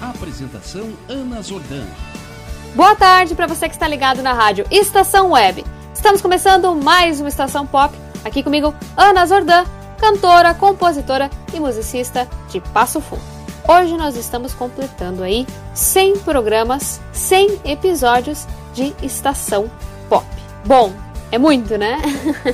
Apresentação Ana Zordan. Boa tarde para você que está ligado na rádio Estação Web. Estamos começando mais uma Estação Pop. Aqui comigo, Ana Zordan, cantora, compositora e musicista de Passo Fundo. Hoje nós estamos completando aí 100 programas, 100 episódios de Estação Pop. Bom, é muito, né?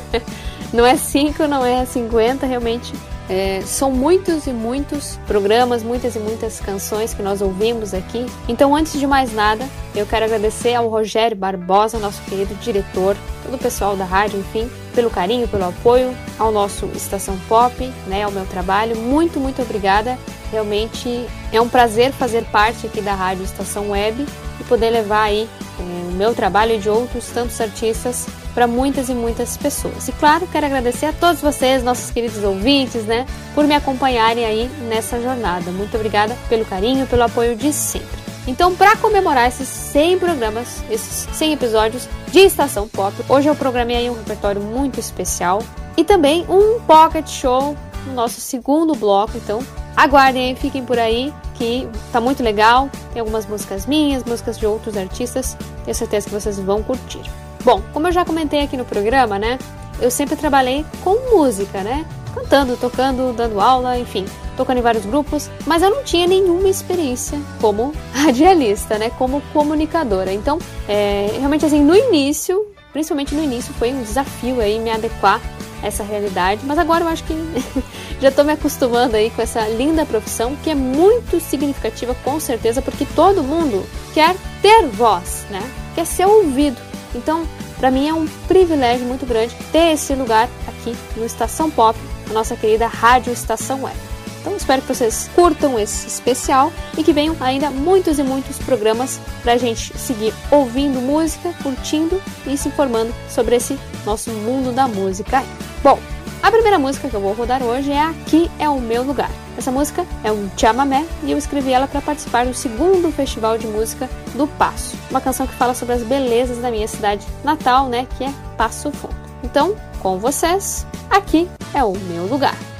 não é 5, não é 50, realmente é, são muitos e muitos programas, muitas e muitas canções que nós ouvimos aqui. Então, antes de mais nada, eu quero agradecer ao Rogério Barbosa, nosso querido diretor, todo o pessoal da rádio, enfim, pelo carinho, pelo apoio ao nosso Estação Pop, né, ao meu trabalho. Muito, muito obrigada. Realmente é um prazer fazer parte aqui da rádio Estação Web e poder levar aí é, o meu trabalho e de outros tantos artistas para muitas e muitas pessoas. E claro, quero agradecer a todos vocês, nossos queridos ouvintes, né, por me acompanharem aí nessa jornada. Muito obrigada pelo carinho, pelo apoio de sempre. Então, para comemorar esses 100 programas, esses 100 episódios de Estação Pop, hoje eu programei aí um repertório muito especial e também um pocket show no nosso segundo bloco. Então, aguardem aí, fiquem por aí, que tá muito legal. Tem algumas músicas minhas, músicas de outros artistas. Tenho certeza que vocês vão curtir. Bom, como eu já comentei aqui no programa, né? Eu sempre trabalhei com música, né? Cantando, tocando, dando aula, enfim, tocando em vários grupos, mas eu não tinha nenhuma experiência como radialista, né? Como comunicadora. Então, é, realmente assim, no início, principalmente no início, foi um desafio aí me adequar a essa realidade, mas agora eu acho que já estou me acostumando aí com essa linda profissão que é muito significativa com certeza, porque todo mundo quer ter voz, né? Quer ser ouvido. Então, para mim é um privilégio muito grande ter esse lugar aqui no Estação Pop, a nossa querida Rádio Estação Web. Então espero que vocês curtam esse especial e que venham ainda muitos e muitos programas para a gente seguir ouvindo música, curtindo e se informando sobre esse nosso mundo da música. Bom, a primeira música que eu vou rodar hoje é Aqui é o Meu Lugar. Essa música é um chamamé e eu escrevi ela para participar do segundo Festival de Música do Passo. Uma canção que fala sobre as belezas da minha cidade natal, né, que é Passo Fundo. Então, com vocês, aqui é o meu lugar.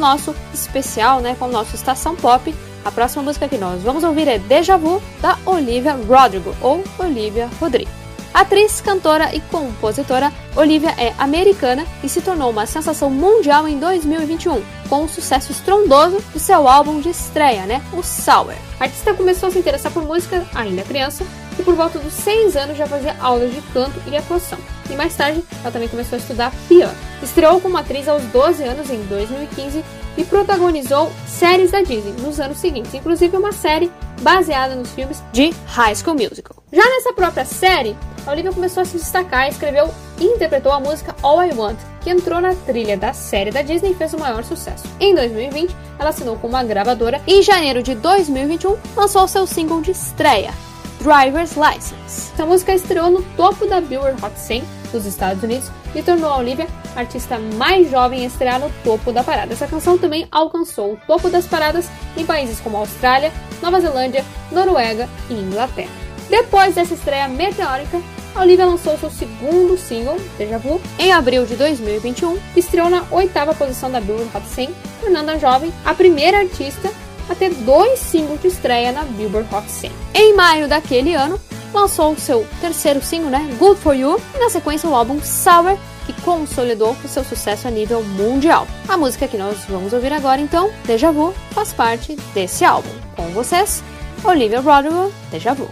Nosso especial, né, com o nosso Estação Pop, a próxima música que nós vamos ouvir é Deja Vu, da Olivia Rodrigo, ou Olivia Rodrigo. Atriz, cantora e compositora, Olivia é americana e se tornou uma sensação mundial em 2021, com o sucesso estrondoso de seu álbum de estreia, né, o Sour. A artista começou a se interessar por música ainda criança e por volta dos 6 anos já fazia aulas de canto e atuação. E mais tarde, ela também começou a estudar piano. Estreou como atriz aos 12 anos em 2015 e protagonizou séries da Disney nos anos seguintes, inclusive uma série baseada nos filmes de High School Musical. Já nessa própria série, a Olivia começou a se destacar e escreveu e interpretou a música All I Want, que entrou na trilha da série da Disney e fez o maior sucesso. Em 2020, ela assinou com uma gravadora e em janeiro de 2021 lançou seu single de estreia, Driver's License. Essa música estreou no topo da Billboard Hot 100 dos Estados Unidos e tornou a Olivia a artista mais jovem a estrear no topo da parada. Essa canção também alcançou o topo das paradas em países como Austrália, Nova Zelândia, Noruega e Inglaterra. Depois dessa estreia meteórica, a Olivia lançou seu segundo single, Deja Vu, em abril de 2021 e estreou na oitava posição da Billboard Hot 100, tornando a jovem a primeira artista a ter dois singles de estreia na Billboard Hot 100. Em maio daquele ano, lançou seu terceiro single, né, Good For You, e na sequência o álbum Sour, que consolidou o seu sucesso a nível mundial. A música que nós vamos ouvir agora, então, Deja Vu, faz parte desse álbum. Com vocês, Olivia Rodrigo, Deja Vu.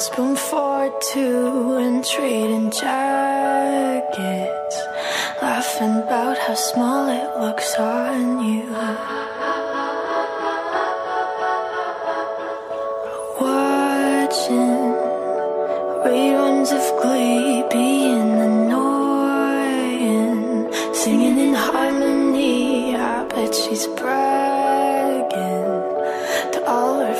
Spoon for two and trading jackets, laughing about how small it looks on you. Watching reruns of Glee being annoying, singing in harmony. I bet she's bragging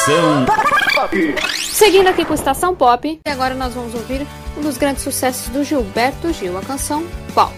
Estação Seguindo aqui com Estação Pop, e agora nós vamos ouvir um dos grandes sucessos do Gilberto Gil, a canção Pau.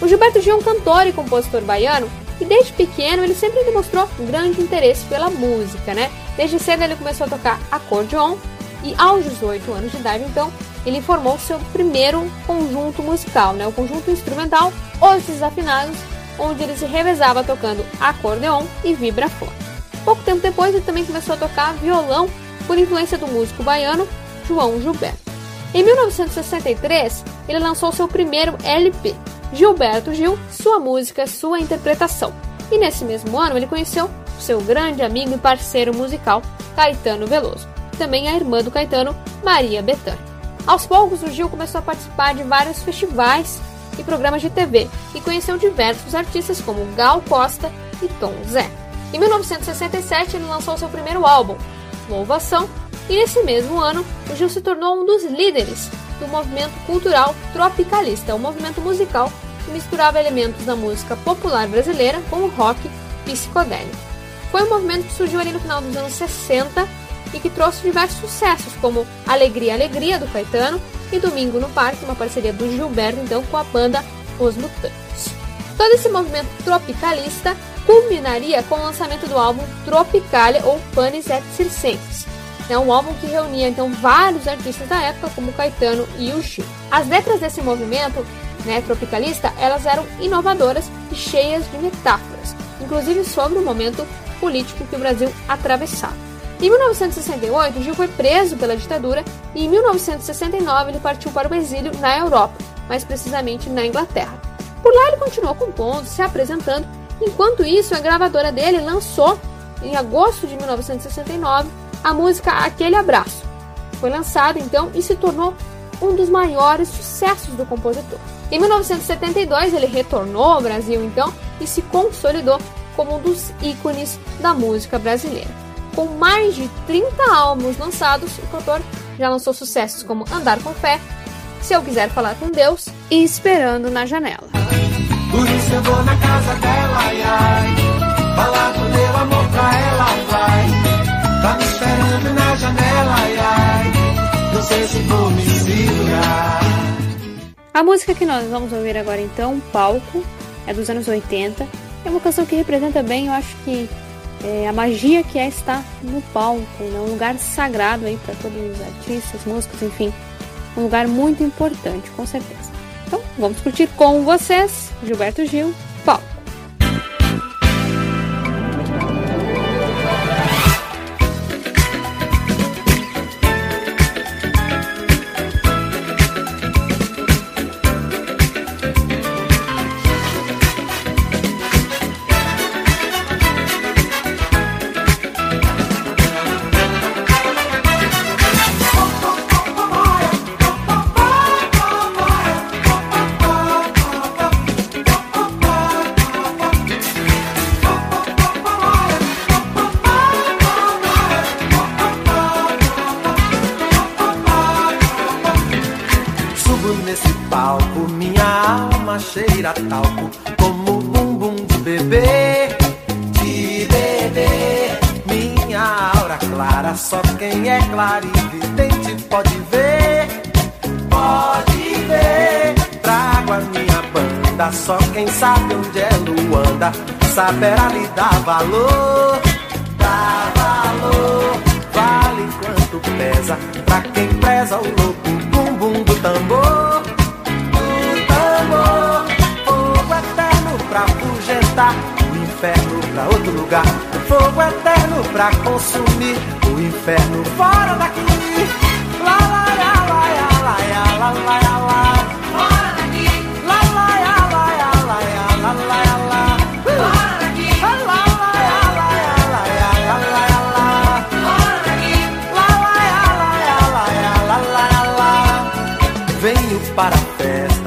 O Gilberto Gil é um cantor e compositor baiano e desde pequeno ele sempre demonstrou grande interesse pela música, né? Desde cedo ele começou a tocar acordeon e aos 18 anos de idade, então, ele formou seu primeiro conjunto musical, né? O conjunto instrumental Os Desafinados, onde ele se revezava tocando acordeon e vibrafone. Pouco tempo depois, ele também começou a tocar violão por influência do músico baiano João Gilberto. Em 1963, ele lançou seu primeiro LP, Gilberto Gil, Sua Música, Sua Interpretação. E nesse mesmo ano, ele conheceu seu grande amigo e parceiro musical, Caetano Veloso, também a irmã do Caetano, Maria Bethânia. Aos poucos, o Gil começou a participar de vários festivais e programas de TV e conheceu diversos artistas como Gal Costa e Tom Zé. Em 1967, ele lançou seu primeiro álbum, Louvação, e nesse mesmo ano, o Gil se tornou um dos líderes do movimento cultural tropicalista, um movimento musical que misturava elementos da música popular brasileira com o rock psicodélico. Foi um movimento que surgiu ali no final dos anos 60 e que trouxe diversos sucessos, como Alegria, Alegria, do Caetano, e Domingo no Parque, uma parceria do Gilberto, então, com a banda Os Mutantes. Todo esse movimento tropicalista culminaria com o lançamento do álbum Tropicalia ou Panis et Circenses, é um álbum que reunia então vários artistas da época, como Caetano e o Chico. As letras desse movimento né, tropicalista elas eram inovadoras e cheias de metáforas, inclusive sobre o momento político que o Brasil atravessava. Em 1968, Gil foi preso pela ditadura e em 1969 ele partiu para o exílio na Europa, mais precisamente na Inglaterra. Por lá ele continuou compondo, se apresentando, enquanto isso a gravadora dele lançou, em agosto de 1969, a música Aquele Abraço. Foi lançada então e se tornou um dos maiores sucessos do compositor. Em 1972 ele retornou ao Brasil então e se consolidou como um dos ícones da música brasileira. Com mais de 30 álbuns lançados, o cantor já lançou sucessos como Andar com Fé, Se Eu Quiser Falar com Deus e Esperando na Janela. Por isso eu vou na casa dela, ai, ai, falar do meu amor pra ela, vai. Tá me esperando na janela, ai, ai. Não sei se vou me segurar. A música que nós vamos ouvir agora então, Palco, é dos anos 80. É uma canção que representa bem, eu acho que é, a magia que é estar no palco, né? um lugar sagrado aí para todos os artistas, músicos, enfim, um lugar muito importante, com certeza. Então, vamos curtir com vocês, Gilberto Gil, quem sabe onde é Luanda, saberá lhe dar valor, dar valor. Vale quanto pesa, pra quem preza o louco bumbum do tambor, do tambor. Fogo eterno pra afugentar, o inferno pra outro lugar. Fogo eterno pra consumir, o inferno fora daqui. Lá, lá, lá, lá, lá, lá, lá, lá, lá.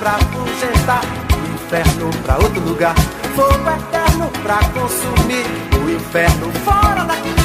Pra afugentar, o inferno pra outro lugar. Fogo eterno pra consumir, o inferno fora daqui.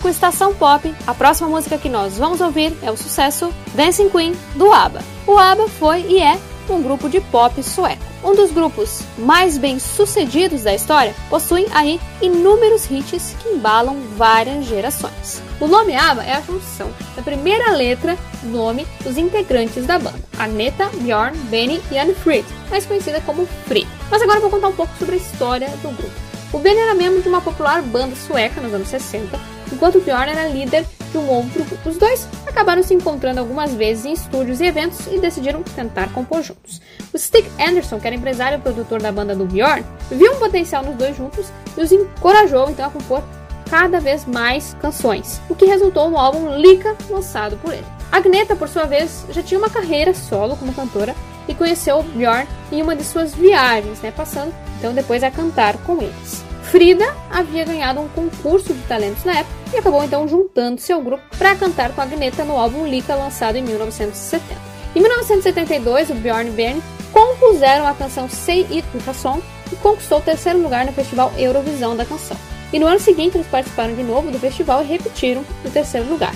Com Estação Pop, a próxima música que nós vamos ouvir é o sucesso Dancing Queen do ABBA. O ABBA foi e é um grupo de pop sueco. Um dos grupos mais bem sucedidos da história, possuem aí inúmeros hits que embalam várias gerações. O nome ABBA é a junção da primeira letra do nome dos integrantes da banda, Agneta, Bjorn, Benny e Anne-Frid, mais conhecida como Frid. Mas agora eu vou contar um pouco sobre a história do grupo. O Benny era membro de uma popular banda sueca nos anos 60, enquanto Bjorn era líder de um outro grupo. Os dois acabaram se encontrando algumas vezes em estúdios e eventos e decidiram tentar compor juntos. O Stig Anderson, que era empresário e produtor da banda do Bjorn, viu um potencial nos dois juntos e os encorajou então a compor cada vez mais canções, o que resultou no álbum Lika, lançado por ele. Agneta, por sua vez, já tinha uma carreira solo como cantora e conheceu Bjorn em uma de suas viagens, né, passando então depois a cantar com eles. Frida havia ganhado um concurso de talentos na época e acabou então juntando-se ao grupo para cantar com a Agneta no álbum Lika, lançado em 1970. Em 1972, o Bjorn e Benny compuseram a canção Say It With A Song e conquistou o terceiro lugar no Festival Eurovisão da canção. E no ano seguinte eles participaram de novo do festival e repetiram o terceiro lugar.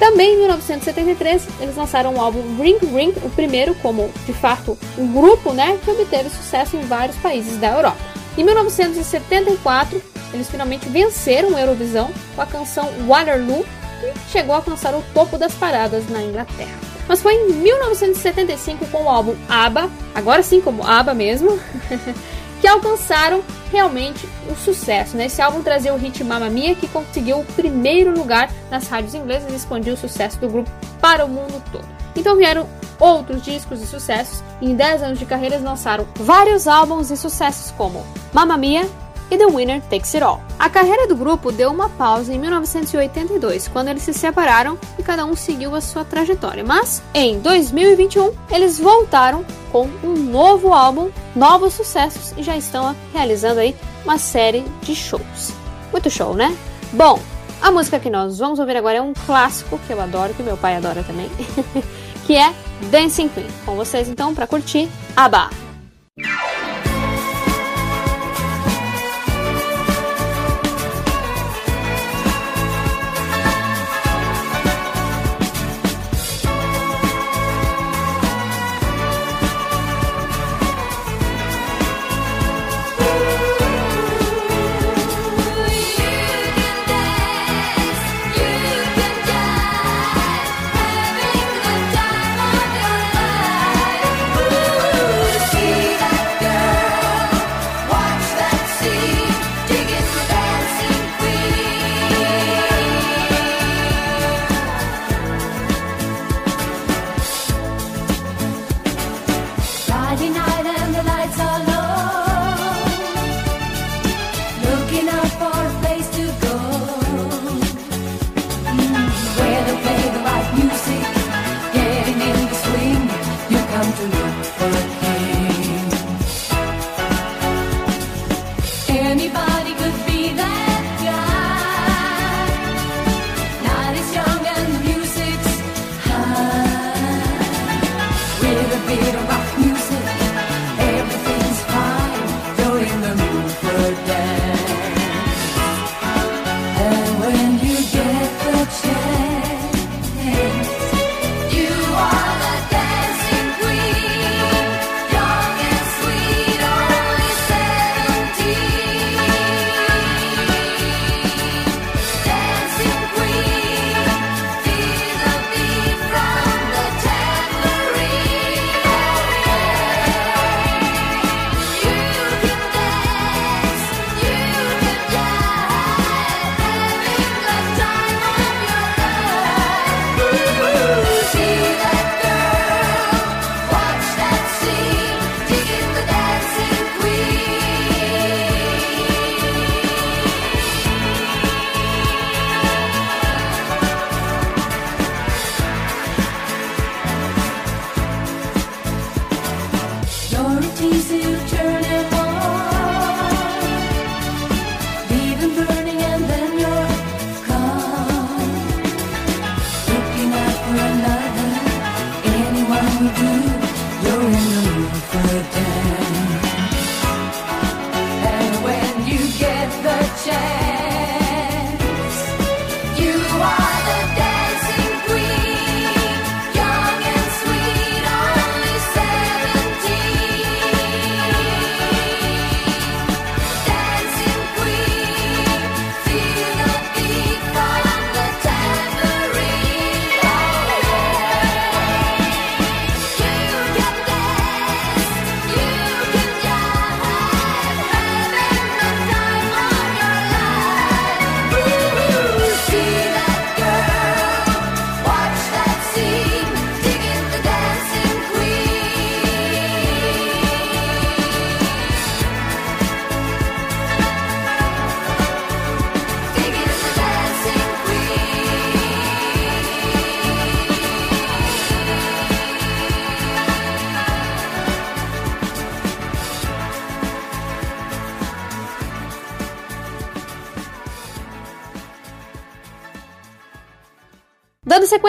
Também em 1973 eles lançaram o álbum Ring Ring, o primeiro como, de fato, um grupo né, que obteve sucesso em vários países da Europa. Em 1974 eles finalmente venceram o Eurovisão com a canção Waterloo, que chegou a alcançar o topo das paradas na Inglaterra. Mas foi em 1975 com o álbum ABBA, agora sim como ABBA mesmo, que alcançaram realmente o sucesso. Né? Esse álbum trazia o hit Mamma Mia, que conseguiu o primeiro lugar nas rádios inglesas e expandiu o sucesso do grupo para o mundo todo. Então vieram outros discos e sucessos, e em 10 anos de carreira lançaram vários álbuns e sucessos como Mamma Mia e The Winner Takes It All. A carreira do grupo deu uma pausa em 1982, quando eles se separaram e cada um seguiu a sua trajetória. Mas em 2021 eles voltaram com um novo álbum, novos sucessos e já estão realizando aí uma série de shows. Muito show, né? Bom, a música que nós vamos ouvir agora é um clássico que eu adoro, que meu pai adora também, que é Dancing Queen. Com vocês então para curtir ABBA.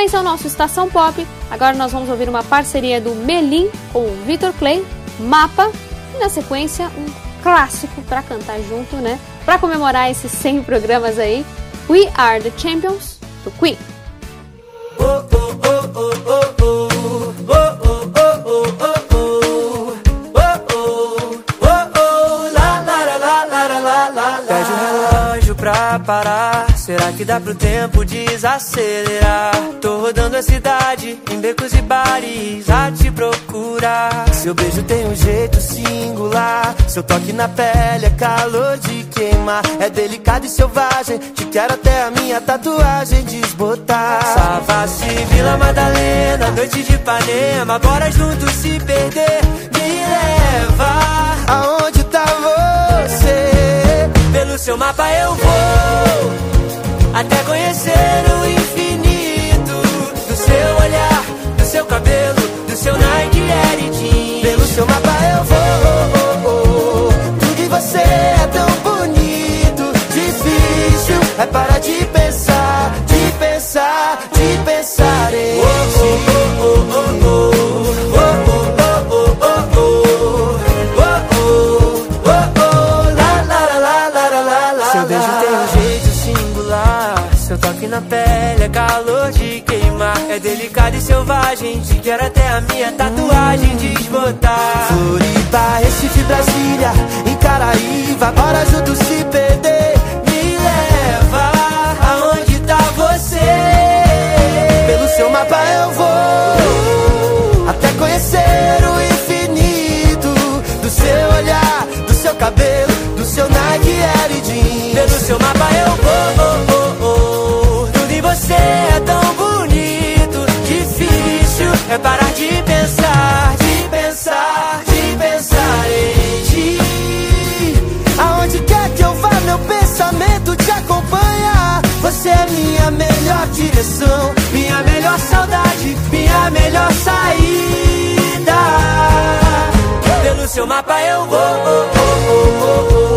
Dando sequência ao nosso Estação Pop, agora nós vamos ouvir uma parceria do Melim com o Vitor Clay, Mapa, e na sequência um clássico para cantar junto, né? Para comemorar esses 100 programas aí, We Are the Champions do Queen. Que dá pro tempo desacelerar? Tô rodando a cidade, em becos e bares, a te procurar. Seu beijo tem um jeito singular. Seu toque na pele é calor de queimar. É delicado e selvagem. Te quero até a minha tatuagem desbotar. Savassi, Vila Madalena, noite de Ipanema. Bora juntos se perder. Me leva aonde tá você. Pelo seu mapa eu vou até conhecer o infinito do seu olhar, do seu cabelo, do seu Nike Air. Pelo seu mapa eu vou. Tudo em você é tão bonito, difícil é parar de pele é calor de queimar. É delicado e selvagem. Te quero até a minha tatuagem desbotar. Floripa, Recife, Brasília, em Caraíva. Bora juntos se perder. Me leva aonde tá você. Pelo seu mapa eu vou. Até conhecer o infinito do seu olhar, do seu cabelo, do seu Nike Jeans. Pelo seu mapa eu vou. é parar de pensar, de pensar, de pensar em ti. Aonde quer que eu vá, meu pensamento te acompanha. Você é minha melhor direção, minha melhor saudade, minha melhor saída. Pelo seu mapa eu vou. Oh, oh, oh,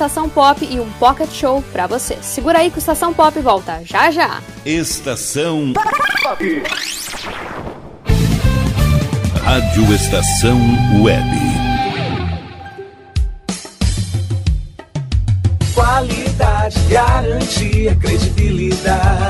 Estação Pop e um Pocket Show pra você. Segura aí que o Estação Pop volta já já. Estação Rádio Estação Web. Qualidade, garantia, credibilidade.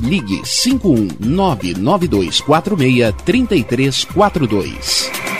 ligue 51992463342.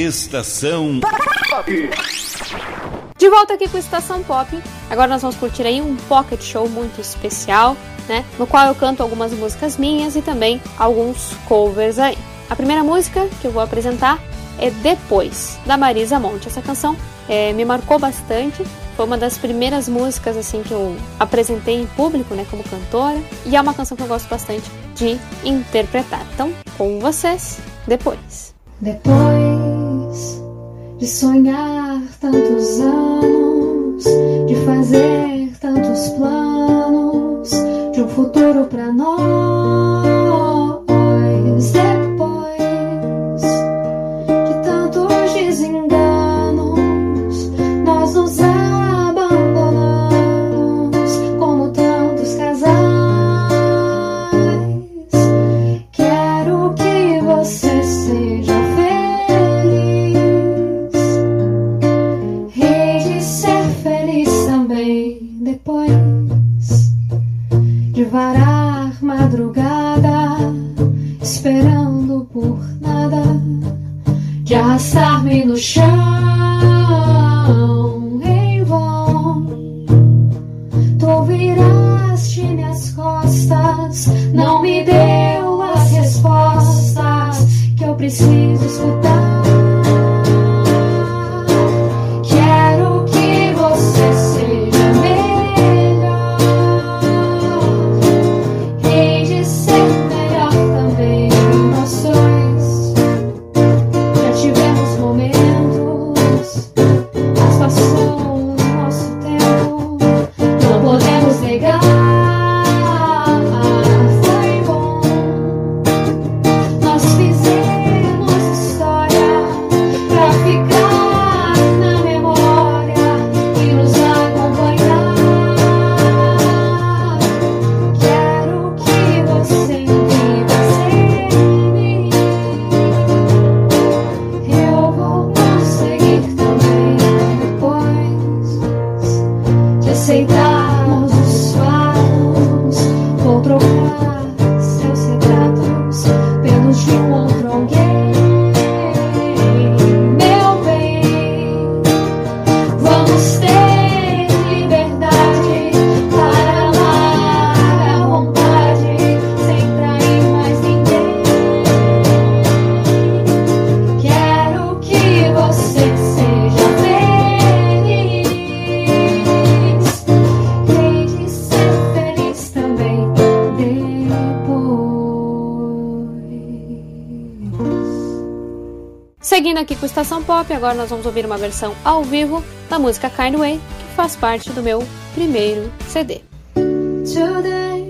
Estação De volta aqui com Estação Pop. Agora nós vamos curtir aí um pocket show muito especial, né? No qual eu canto algumas músicas minhas e também alguns covers aí. A primeira música que eu vou apresentar é Depois, da Marisa Monte. Essa canção é, me marcou bastante. Foi uma das primeiras músicas assim que eu apresentei em público, né, como cantora, e é uma canção que eu gosto bastante de interpretar. Então, com vocês, Depois. Depois de sonhar tantos anos, de fazer tantos planos, de um futuro pra nós. Esperando por nada de arrastar-me no chão Pop. Agora nós vamos ouvir uma versão ao vivo da música Kind Way, que faz parte do meu primeiro CD. Today,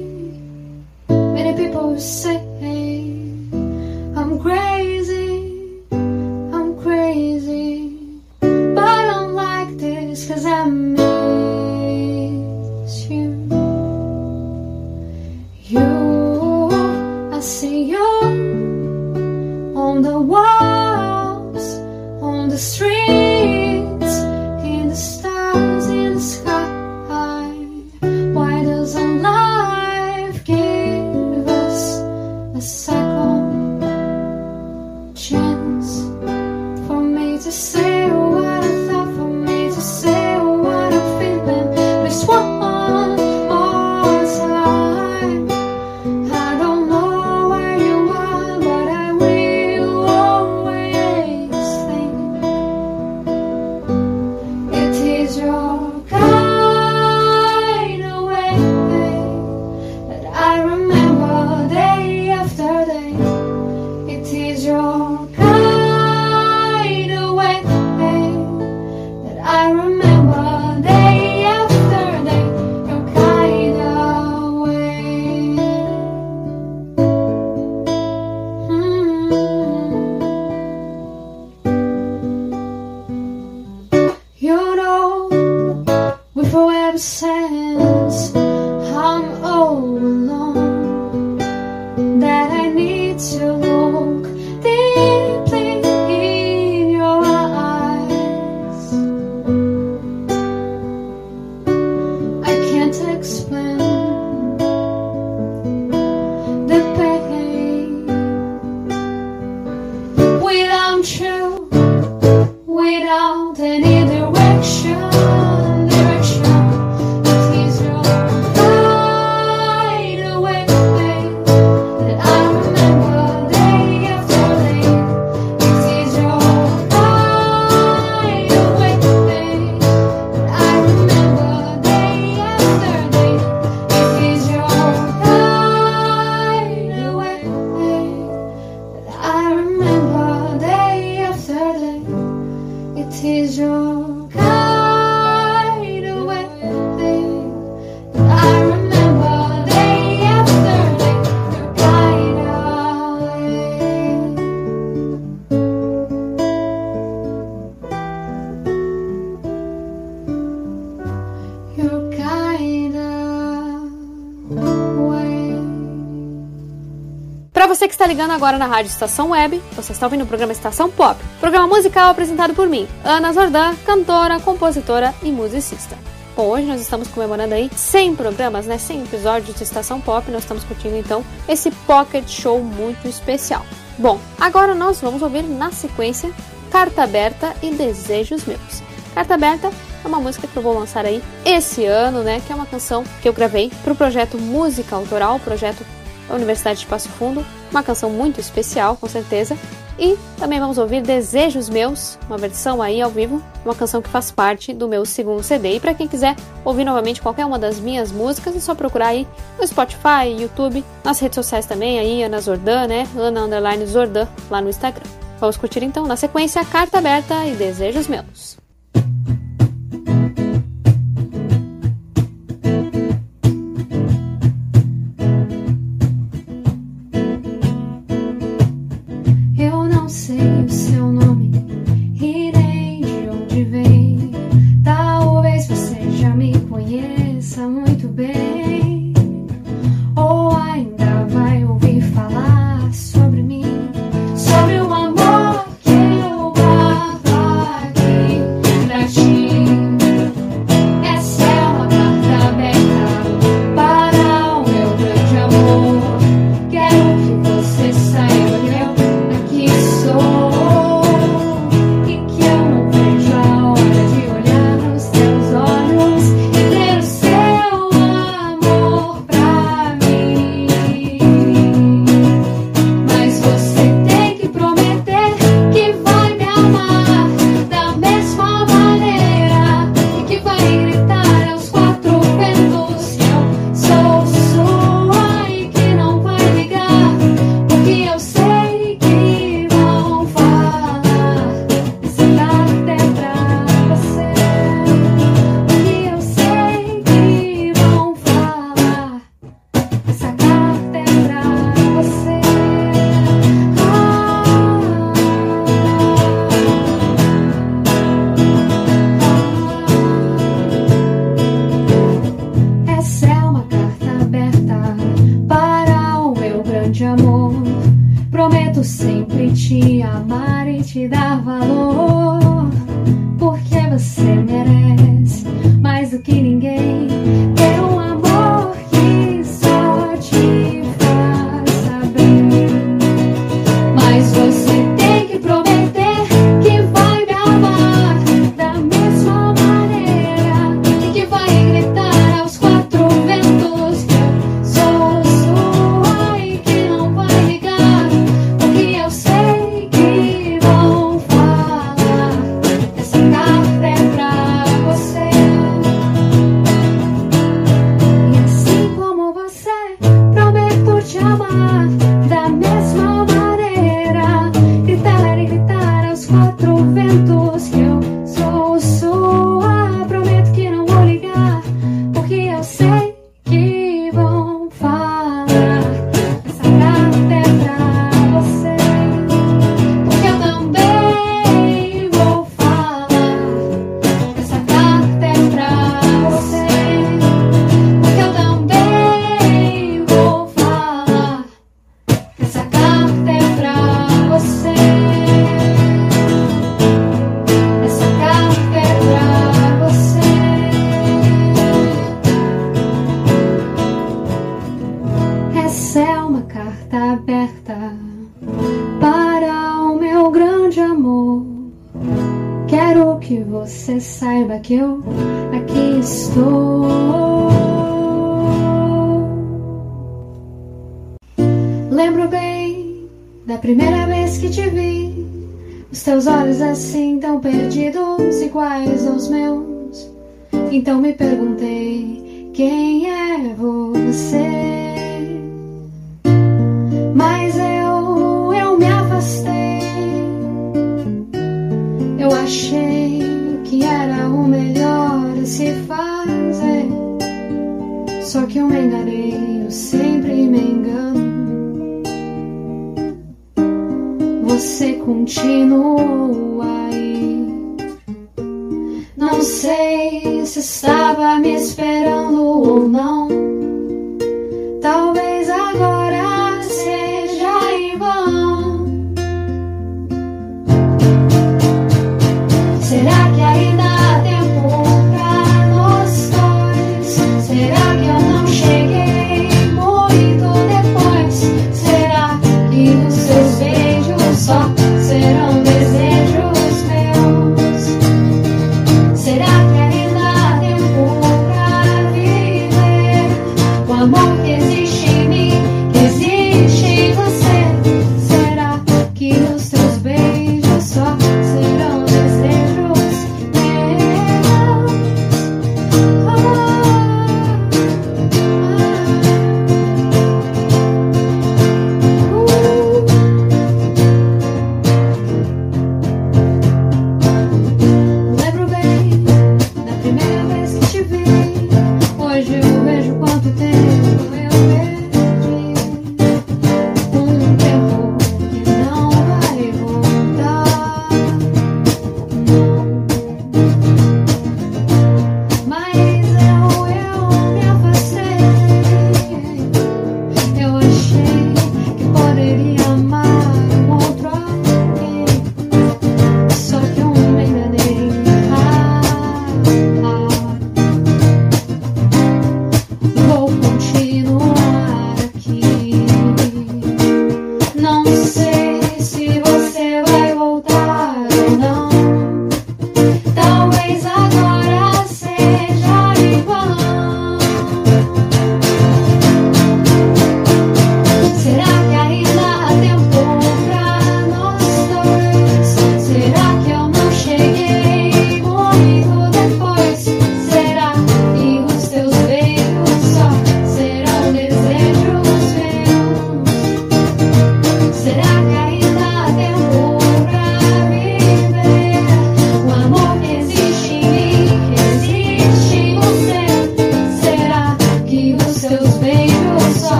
ligando agora na Rádio Estação Web, você está ouvindo o programa Estação Pop, programa musical apresentado por mim, Ana Zordan, cantora, compositora e musicista. Bom, hoje nós estamos comemorando aí 100 programas, né, 100 episódios de Estação Pop, nós estamos curtindo então esse Pocket Show muito especial. Bom, agora nós vamos ouvir na sequência Carta Aberta e Desejos Meus. Carta Aberta é uma música que eu vou lançar aí esse ano, né, que é uma canção que eu gravei para o projeto Música Autoral, projeto da Universidade de Passo Fundo, uma canção muito especial, com certeza. E também vamos ouvir Desejos Meus, uma versão aí ao vivo, uma canção que faz parte do meu segundo CD. E para quem quiser ouvir novamente qualquer uma das minhas músicas, é só procurar aí no Spotify, YouTube, nas redes sociais também, aí Ana Zordan, né? Ana Underline Zordan, lá no Instagram. Vamos curtir então, na sequência, Carta Aberta e Desejos Meus.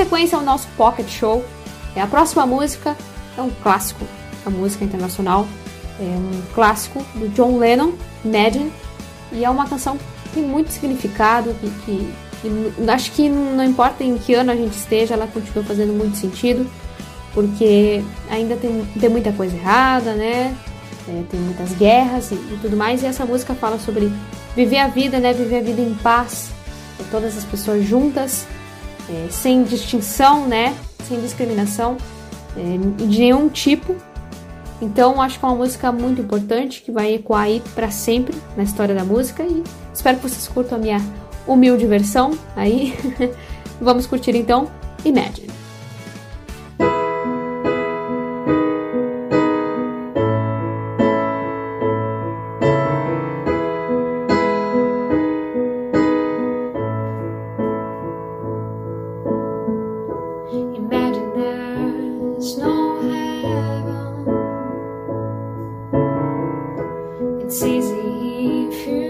Sequência ao nosso Pocket Show, é a próxima música é um clássico da música internacional, é um clássico do John Lennon, Imagine, e é uma canção que tem muito significado, que, que acho que não importa em que ano a gente esteja, ela continua fazendo muito sentido, porque ainda tem, tem muita coisa errada, né? É, tem muitas guerras e, e, tudo mais, e essa música fala sobre viver a vida, né? Viver a vida em paz, com todas as pessoas juntas, é, sem distinção, né? Sem discriminação é, de nenhum tipo. Então acho que é uma música muito importante que vai ecoar aí para sempre na história da música e espero que vocês curtam a minha humilde versão aí. Vamos curtir então Imagine. Seguindo aqui com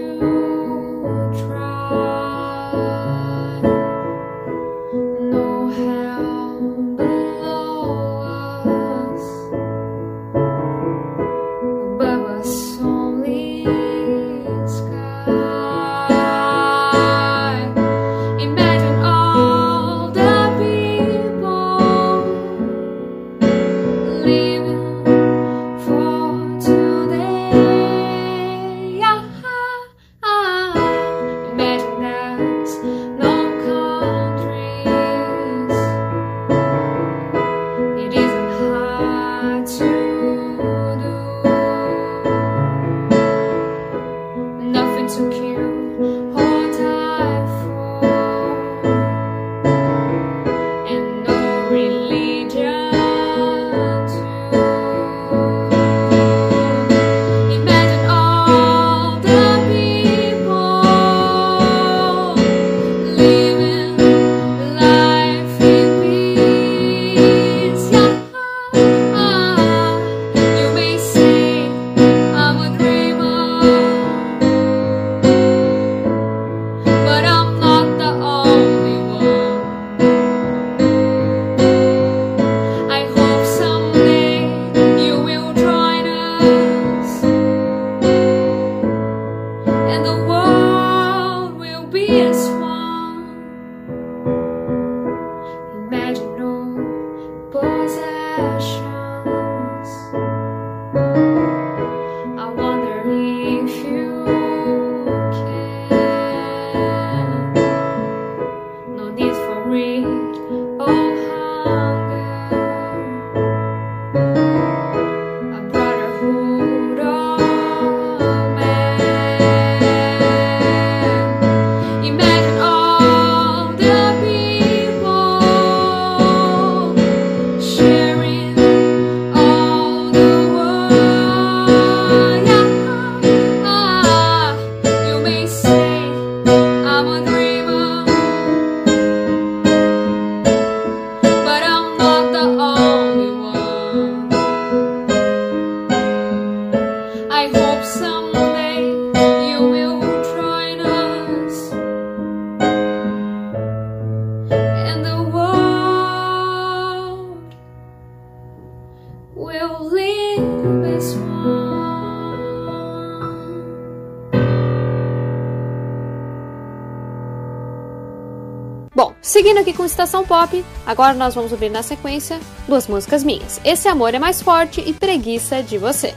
Estação Pop, agora nós vamos ouvir na sequência duas músicas minhas. Esse Amor é Mais Forte e Preguiça de Você.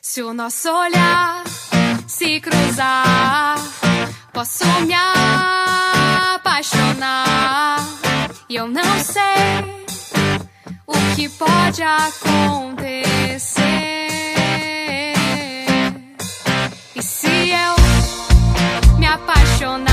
Se o nosso olhar se cruzar, posso me apaixonar. E eu não sei o que pode acontecer. E se eu me apaixonar,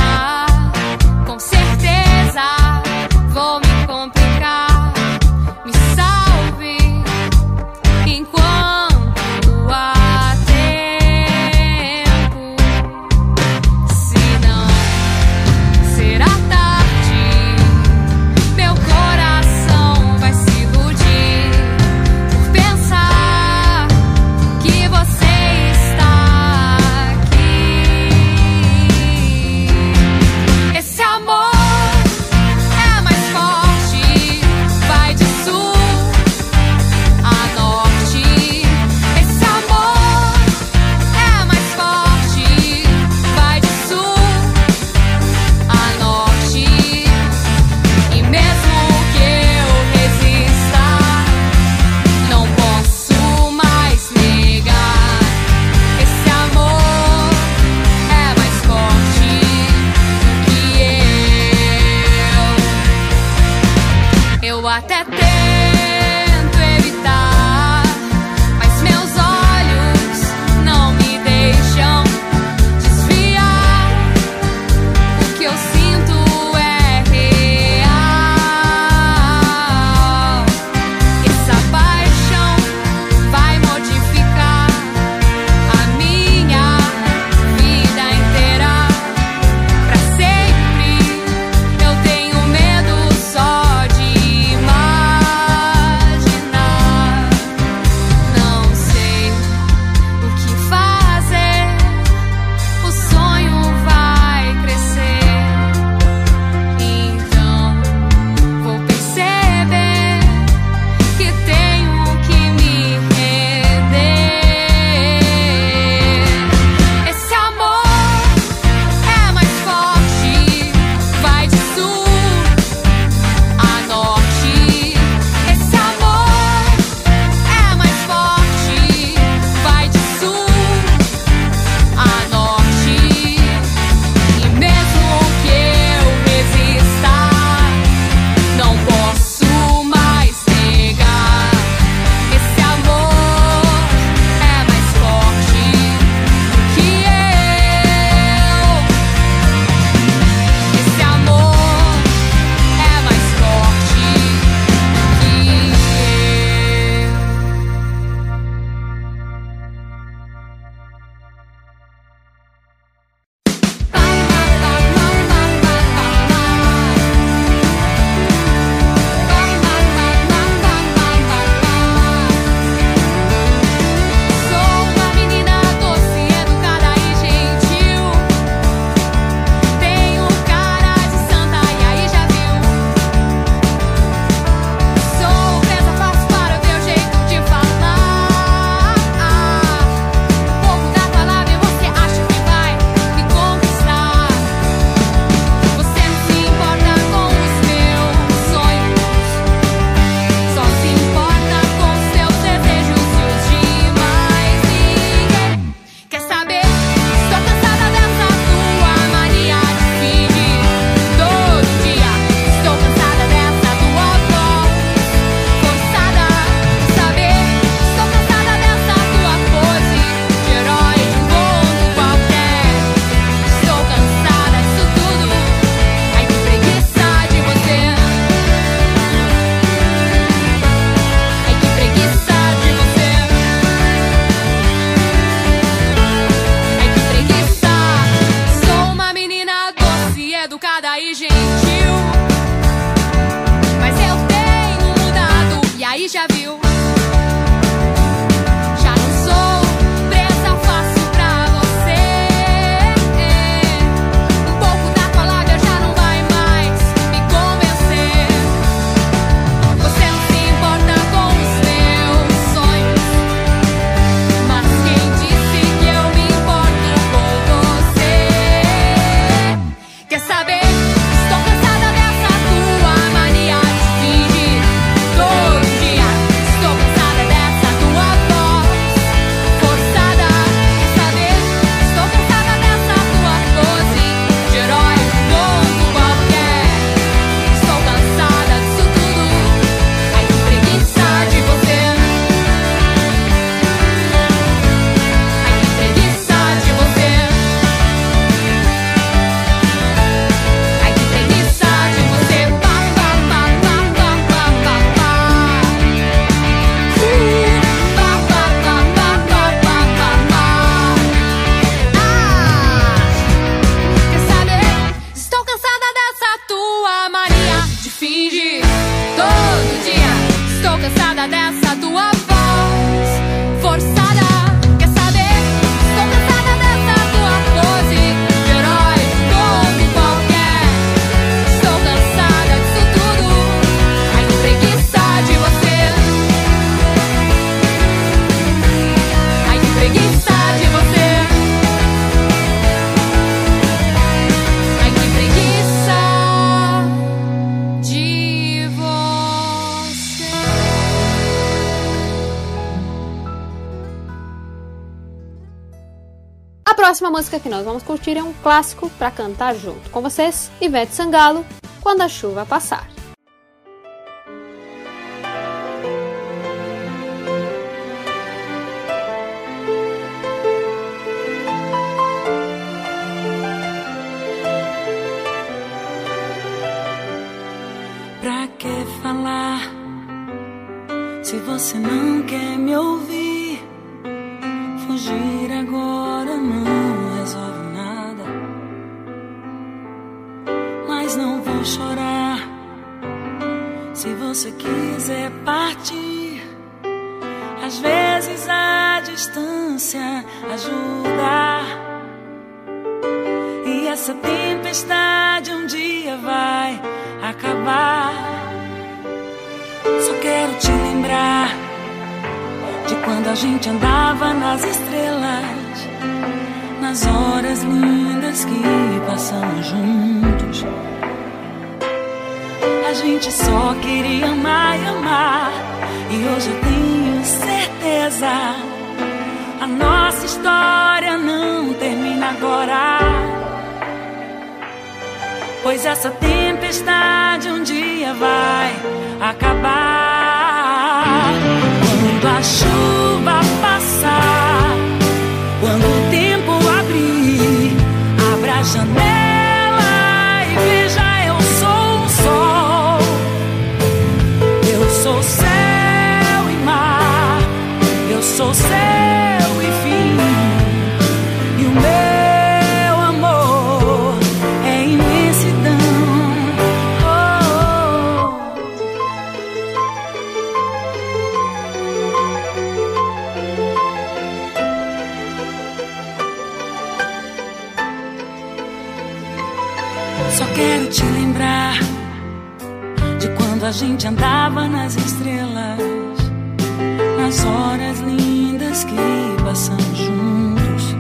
saber. música que nós vamos curtir é um clássico para cantar junto com vocês, Ivete Sangalo, Quando a Chuva Passar. Você quiser partir, às vezes a distância ajuda. E essa tempestade um dia vai acabar. Só quero te lembrar de quando a gente andava nas estrelas, nas horas lindas que passamos juntos. Gente só queria amar e amar, e hoje eu tenho certeza. A nossa história não termina agora. Pois essa tempestade um dia vai acabar. Quando a chuva passar, a gente andava nas estrelas, nas horas lindas que passamos juntos.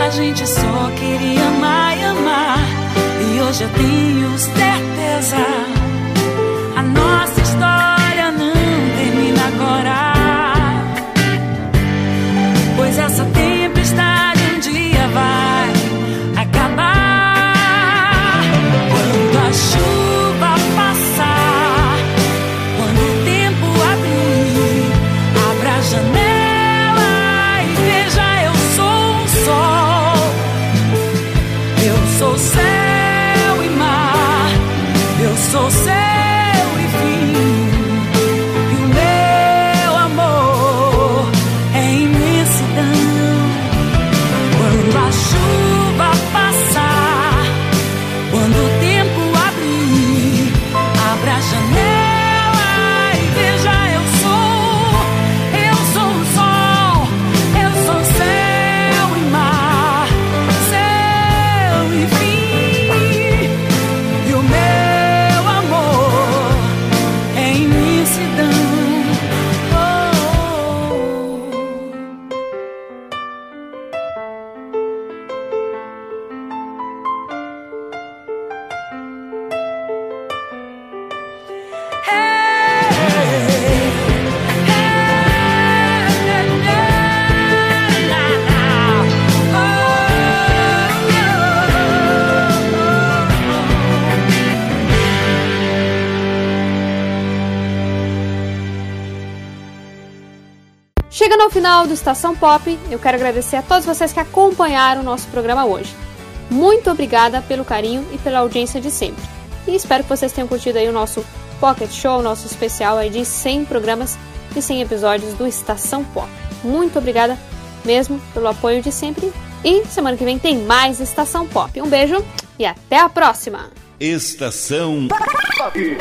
A gente só queria amar e amar, e hoje eu tenho certeza. Final do Estação Pop, eu quero agradecer a todos vocês que acompanharam o nosso programa hoje. Muito obrigada pelo carinho e pela audiência de sempre. E espero que vocês tenham curtido aí o nosso Pocket Show, nosso especial aí de 100 programas e 100 episódios do Estação Pop. Muito obrigada mesmo pelo apoio de sempre. E semana que vem tem mais Estação Pop. Um beijo e até a próxima! Estação Pop.